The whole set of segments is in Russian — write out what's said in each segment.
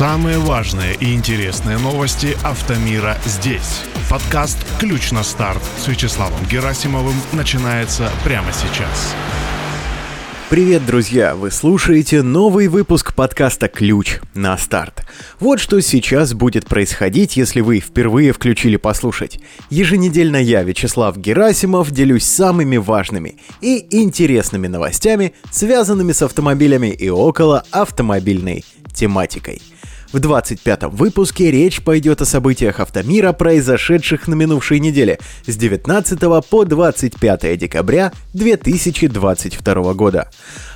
Самые важные и интересные новости автомира здесь. Подкаст «Ключ на старт» с Вячеславом Герасимовым начинается прямо сейчас. Привет, друзья! Вы слушаете новый выпуск подкаста «Ключ на старт». Вот что сейчас будет происходить, если вы впервые включили послушать. Еженедельно я, Вячеслав Герасимов, делюсь самыми важными и интересными новостями, связанными с автомобилями и около автомобильной тематикой – в 25-м выпуске речь пойдет о событиях автомира, произошедших на минувшей неделе с 19 по 25 декабря 2022 года.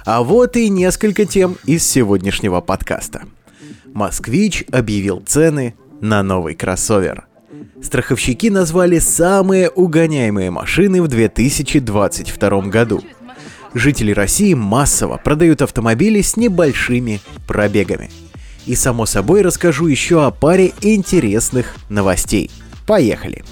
А вот и несколько тем из сегодняшнего подкаста. Москвич объявил цены на новый кроссовер. Страховщики назвали самые угоняемые машины в 2022 году. Жители России массово продают автомобили с небольшими пробегами – и само собой расскажу еще о паре интересных новостей. Поехали!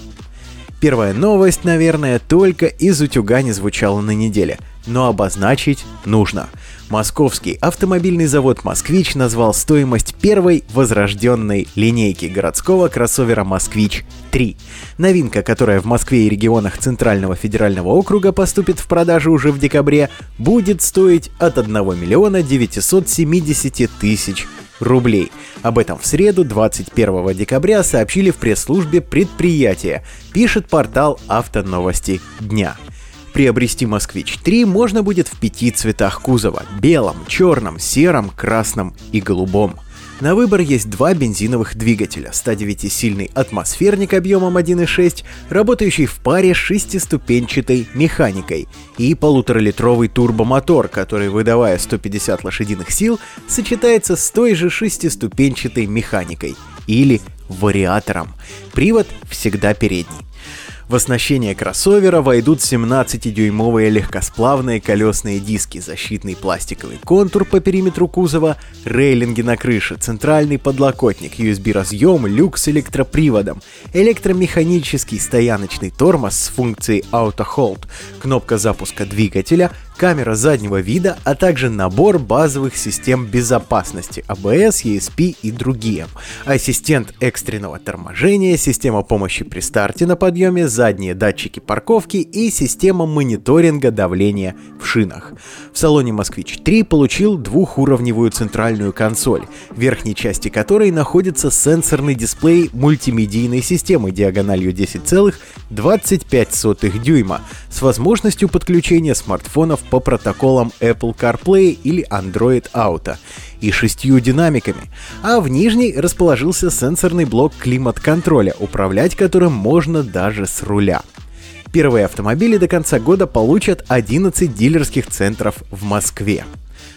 Первая новость, наверное, только из утюга не звучала на неделе, но обозначить нужно. Московский автомобильный завод «Москвич» назвал стоимость первой возрожденной линейки городского кроссовера «Москвич-3». Новинка, которая в Москве и регионах Центрального федерального округа поступит в продажу уже в декабре, будет стоить от 1 миллиона 970 тысяч рублей. Об этом в среду, 21 декабря, сообщили в пресс-службе предприятия, пишет портал «Автоновости дня». Приобрести «Москвич-3» можно будет в пяти цветах кузова – белом, черном, сером, красном и голубом – на выбор есть два бензиновых двигателя, 109-сильный атмосферник объемом 1.6, работающий в паре с шестиступенчатой механикой, и полуторалитровый турбомотор, который, выдавая 150 лошадиных сил, сочетается с той же шестиступенчатой механикой, или вариатором. Привод всегда передний. В оснащение кроссовера войдут 17-дюймовые легкосплавные колесные диски, защитный пластиковый контур по периметру кузова, рейлинги на крыше, центральный подлокотник, USB-разъем, люк с электроприводом, электромеханический стояночный тормоз с функцией Auto Hold, кнопка запуска двигателя, камера заднего вида, а также набор базовых систем безопасности ABS, ESP и другие. Ассистент экстренного торможения, система помощи при старте на подъеме, задние датчики парковки и система мониторинга давления в шинах. В салоне Москвич 3 получил двухуровневую центральную консоль, в верхней части которой находится сенсорный дисплей мультимедийной системы диагональю 10,25 дюйма с возможностью подключения смартфонов по протоколам Apple CarPlay или Android Auto и шестью динамиками, а в нижней расположился сенсорный блок климат-контроля, управлять которым можно даже с руля. Первые автомобили до конца года получат 11 дилерских центров в Москве.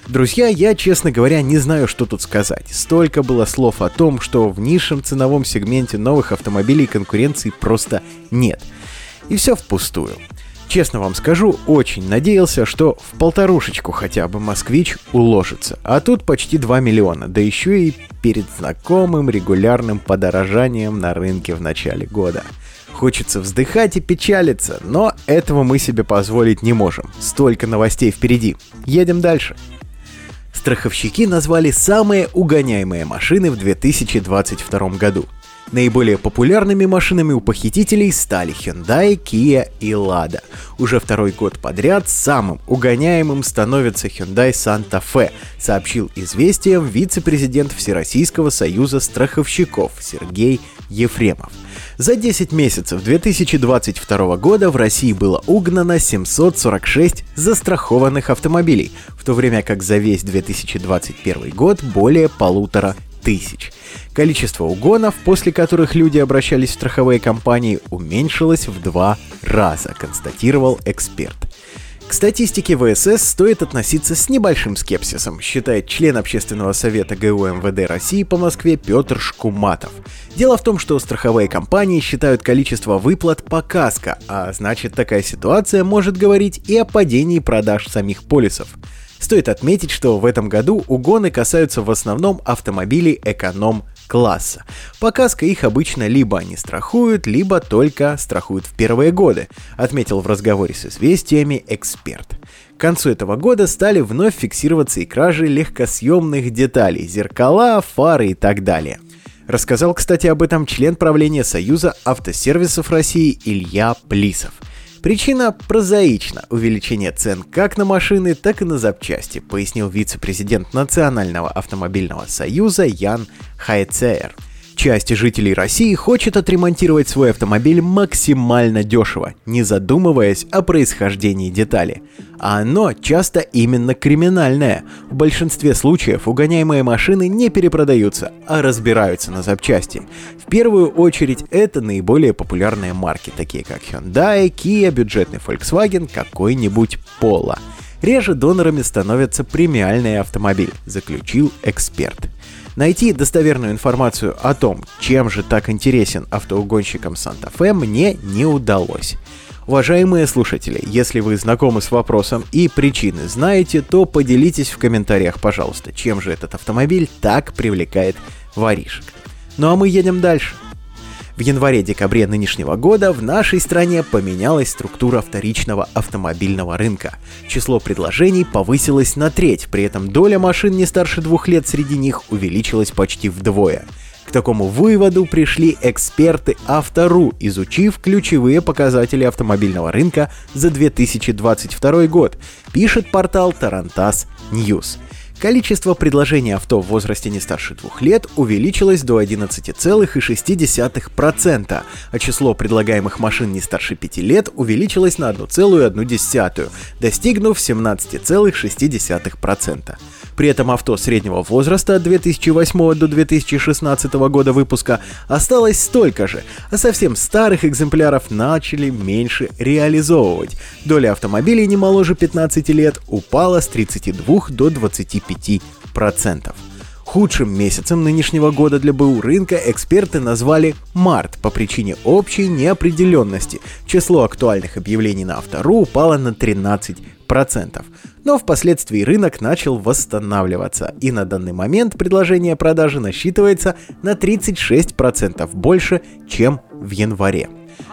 Друзья, я, честно говоря, не знаю, что тут сказать. Столько было слов о том, что в низшем ценовом сегменте новых автомобилей конкуренции просто нет. И все впустую. Честно вам скажу, очень надеялся, что в полторушечку хотя бы москвич уложится. А тут почти 2 миллиона, да еще и перед знакомым регулярным подорожанием на рынке в начале года. Хочется вздыхать и печалиться, но этого мы себе позволить не можем. Столько новостей впереди. Едем дальше. Страховщики назвали самые угоняемые машины в 2022 году. Наиболее популярными машинами у похитителей стали Hyundai, Kia и Lada. Уже второй год подряд самым угоняемым становится Hyundai Santa Fe, сообщил известием вице-президент Всероссийского союза страховщиков Сергей Ефремов. За 10 месяцев 2022 года в России было угнано 746 застрахованных автомобилей, в то время как за весь 2021 год более полутора тысяч. Количество угонов, после которых люди обращались в страховые компании, уменьшилось в два раза, констатировал эксперт. К статистике ВСС стоит относиться с небольшим скепсисом, считает член Общественного совета ГУ МВД России по Москве Петр Шкуматов. Дело в том, что страховые компании считают количество выплат по каско, а значит такая ситуация может говорить и о падении продаж самих полисов. Стоит отметить, что в этом году угоны касаются в основном автомобилей эконом-класса. По каско их обычно либо не страхуют, либо только страхуют в первые годы, отметил в разговоре с известиями эксперт. К концу этого года стали вновь фиксироваться и кражи легкосъемных деталей, зеркала, фары и так далее. Рассказал, кстати, об этом член правления Союза автосервисов России Илья Плисов. Причина прозаична – увеличение цен как на машины, так и на запчасти, пояснил вице-президент Национального автомобильного союза Ян Хайцер. Часть жителей России хочет отремонтировать свой автомобиль максимально дешево, не задумываясь о происхождении детали. А оно часто именно криминальное. В большинстве случаев угоняемые машины не перепродаются, а разбираются на запчасти. В первую очередь это наиболее популярные марки, такие как Hyundai, Kia, бюджетный Volkswagen, какой-нибудь Polo. Реже донорами становятся премиальные автомобили, заключил эксперт. Найти достоверную информацию о том, чем же так интересен автоугонщикам Санта-Фе, мне не удалось. Уважаемые слушатели, если вы знакомы с вопросом и причины знаете, то поделитесь в комментариях, пожалуйста, чем же этот автомобиль так привлекает воришек. Ну а мы едем дальше. В январе-декабре нынешнего года в нашей стране поменялась структура вторичного автомобильного рынка. Число предложений повысилось на треть, при этом доля машин не старше двух лет среди них увеличилась почти вдвое. К такому выводу пришли эксперты Автору, изучив ключевые показатели автомобильного рынка за 2022 год, пишет портал Tarantas News. Количество предложений авто в возрасте не старше двух лет увеличилось до 11,6%, а число предлагаемых машин не старше 5 лет увеличилось на 1,1, достигнув 17,6%. При этом авто среднего возраста от 2008 до 2016 года выпуска осталось столько же, а совсем старых экземпляров начали меньше реализовывать. Доля автомобилей не моложе 15 лет упала с 32 до 25%. Худшим месяцем нынешнего года для БУ рынка эксперты назвали март по причине общей неопределенности. Число актуальных объявлений на Автору упало на 13%. Но впоследствии рынок начал восстанавливаться, и на данный момент предложение продажи насчитывается на 36% больше, чем в январе.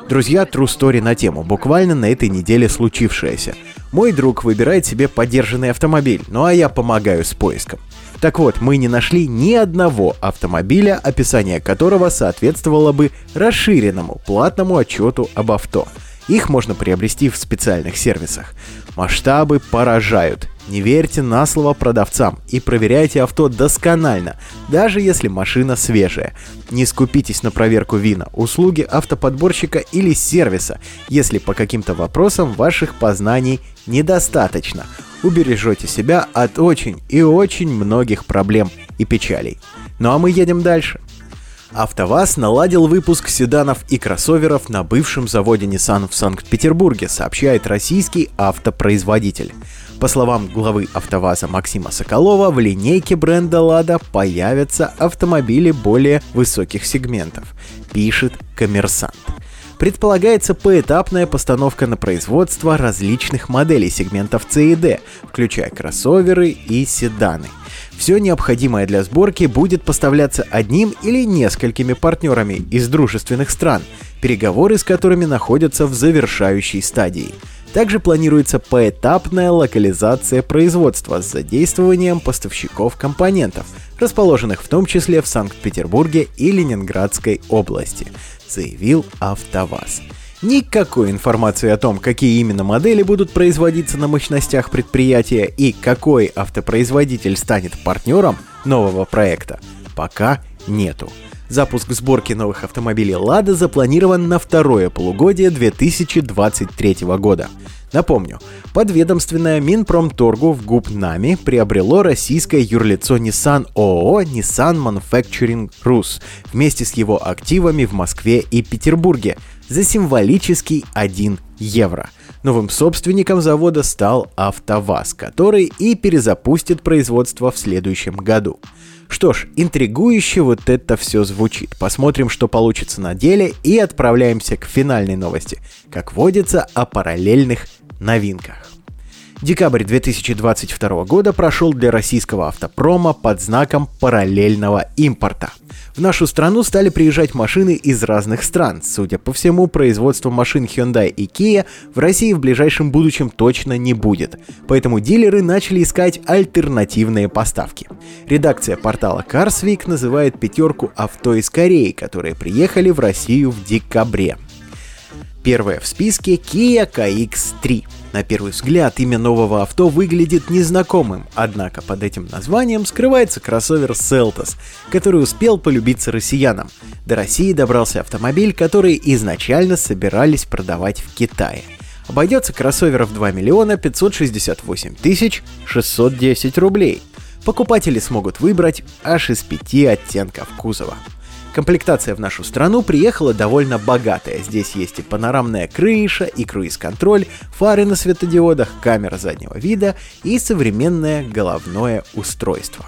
Друзья, true story на тему, буквально на этой неделе случившееся. Мой друг выбирает себе поддержанный автомобиль, ну а я помогаю с поиском. Так вот, мы не нашли ни одного автомобиля, описание которого соответствовало бы расширенному платному отчету об авто. Их можно приобрести в специальных сервисах. Масштабы поражают. Не верьте на слово продавцам и проверяйте авто досконально, даже если машина свежая. Не скупитесь на проверку вина, услуги автоподборщика или сервиса, если по каким-то вопросам ваших познаний недостаточно. Убережете себя от очень и очень многих проблем и печалей. Ну а мы едем дальше. АвтоВАЗ наладил выпуск седанов и кроссоверов на бывшем заводе Nissan в Санкт-Петербурге, сообщает российский автопроизводитель. По словам главы АвтоВАЗа Максима Соколова, в линейке бренда «Лада» появятся автомобили более высоких сегментов, пишет «Коммерсант». Предполагается поэтапная постановка на производство различных моделей сегментов C и D, включая кроссоверы и седаны – все необходимое для сборки будет поставляться одним или несколькими партнерами из дружественных стран, переговоры с которыми находятся в завершающей стадии. Также планируется поэтапная локализация производства с задействованием поставщиков компонентов, расположенных в том числе в Санкт-Петербурге и Ленинградской области, заявил АвтоВАЗ. Никакой информации о том, какие именно модели будут производиться на мощностях предприятия и какой автопроизводитель станет партнером нового проекта, пока нету. Запуск сборки новых автомобилей «Лада» запланирован на второе полугодие 2023 года. Напомню, подведомственное Минпромторгу в ГУП НАМИ приобрело российское юрлицо Nissan ООО Nissan Manufacturing Rus вместе с его активами в Москве и Петербурге – за символический 1 евро. Новым собственником завода стал АвтоВАЗ, который и перезапустит производство в следующем году. Что ж, интригующе вот это все звучит. Посмотрим, что получится на деле и отправляемся к финальной новости. Как водится, о параллельных новинках. Декабрь 2022 года прошел для российского автопрома под знаком параллельного импорта. В нашу страну стали приезжать машины из разных стран. Судя по всему, производство машин Hyundai и Kia в России в ближайшем будущем точно не будет. Поэтому дилеры начали искать альтернативные поставки. Редакция портала CarsWeek называет пятерку авто из Кореи, которые приехали в Россию в декабре. Первое в списке Kia KX3. На первый взгляд имя нового авто выглядит незнакомым, однако под этим названием скрывается кроссовер Seltos, который успел полюбиться россиянам. До России добрался автомобиль, который изначально собирались продавать в Китае. Обойдется кроссовер в 2 миллиона 568 тысяч 610 рублей. Покупатели смогут выбрать аж из пяти оттенков кузова. Комплектация в нашу страну приехала довольно богатая. Здесь есть и панорамная крыша, и круиз-контроль, фары на светодиодах, камера заднего вида и современное головное устройство.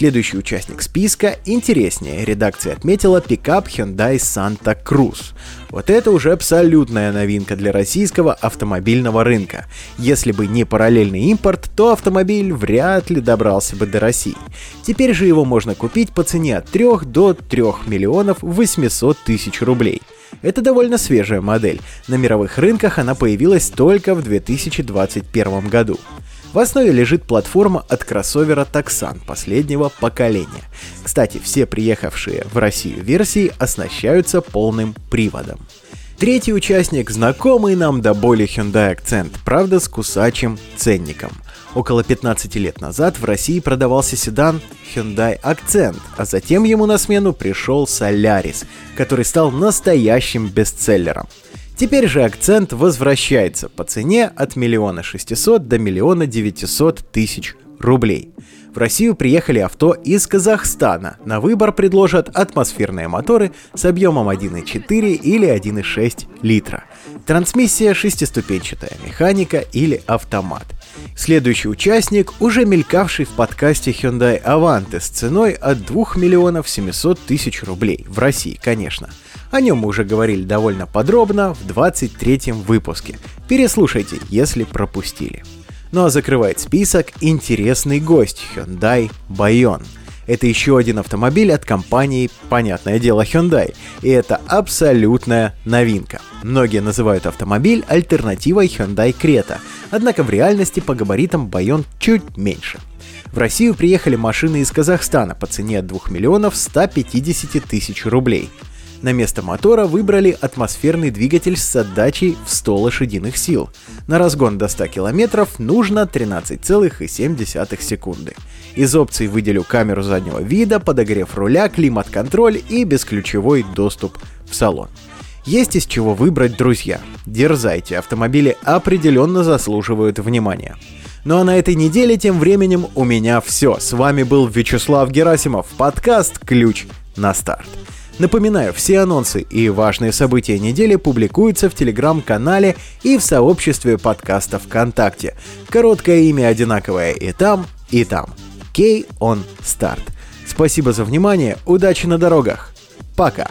Следующий участник списка интереснее. Редакция отметила пикап Hyundai Santa Cruz. Вот это уже абсолютная новинка для российского автомобильного рынка. Если бы не параллельный импорт, то автомобиль вряд ли добрался бы до России. Теперь же его можно купить по цене от 3 до 3 миллионов 800 тысяч рублей. Это довольно свежая модель. На мировых рынках она появилась только в 2021 году. В основе лежит платформа от кроссовера Tucson последнего поколения. Кстати, все приехавшие в Россию версии оснащаются полным приводом. Третий участник – знакомый нам до боли Hyundai Accent, правда с кусачим ценником. Около 15 лет назад в России продавался седан Hyundai Accent, а затем ему на смену пришел Solaris, который стал настоящим бестселлером – Теперь же акцент возвращается по цене от миллиона шестисот до миллиона девятисот тысяч рублей. В Россию приехали авто из Казахстана. На выбор предложат атмосферные моторы с объемом 1,4 или 1,6 литра. Трансмиссия шестиступенчатая, механика или автомат. Следующий участник, уже мелькавший в подкасте Hyundai Avante с ценой от 2 миллионов 700 тысяч рублей. В России, конечно. О нем мы уже говорили довольно подробно в 23-м выпуске. Переслушайте, если пропустили. Ну а закрывает список интересный гость Hyundai Bayon. Это еще один автомобиль от компании, понятное дело, Hyundai. И это абсолютная новинка. Многие называют автомобиль альтернативой Hyundai Creta, однако в реальности по габаритам Bayon чуть меньше. В Россию приехали машины из Казахстана по цене от 2 миллионов 150 тысяч рублей – на место мотора выбрали атмосферный двигатель с отдачей в 100 лошадиных сил. На разгон до 100 км нужно 13,7 секунды. Из опций выделю камеру заднего вида, подогрев руля, климат-контроль и бесключевой доступ в салон. Есть из чего выбрать, друзья. Дерзайте, автомобили определенно заслуживают внимания. Ну а на этой неделе тем временем у меня все. С вами был Вячеслав Герасимов, подкаст «Ключ на старт». Напоминаю, все анонсы и важные события недели публикуются в телеграм-канале и в сообществе подкаста ВКонтакте. Короткое имя одинаковое и там, и там. K on Start. Спасибо за внимание, удачи на дорогах. Пока.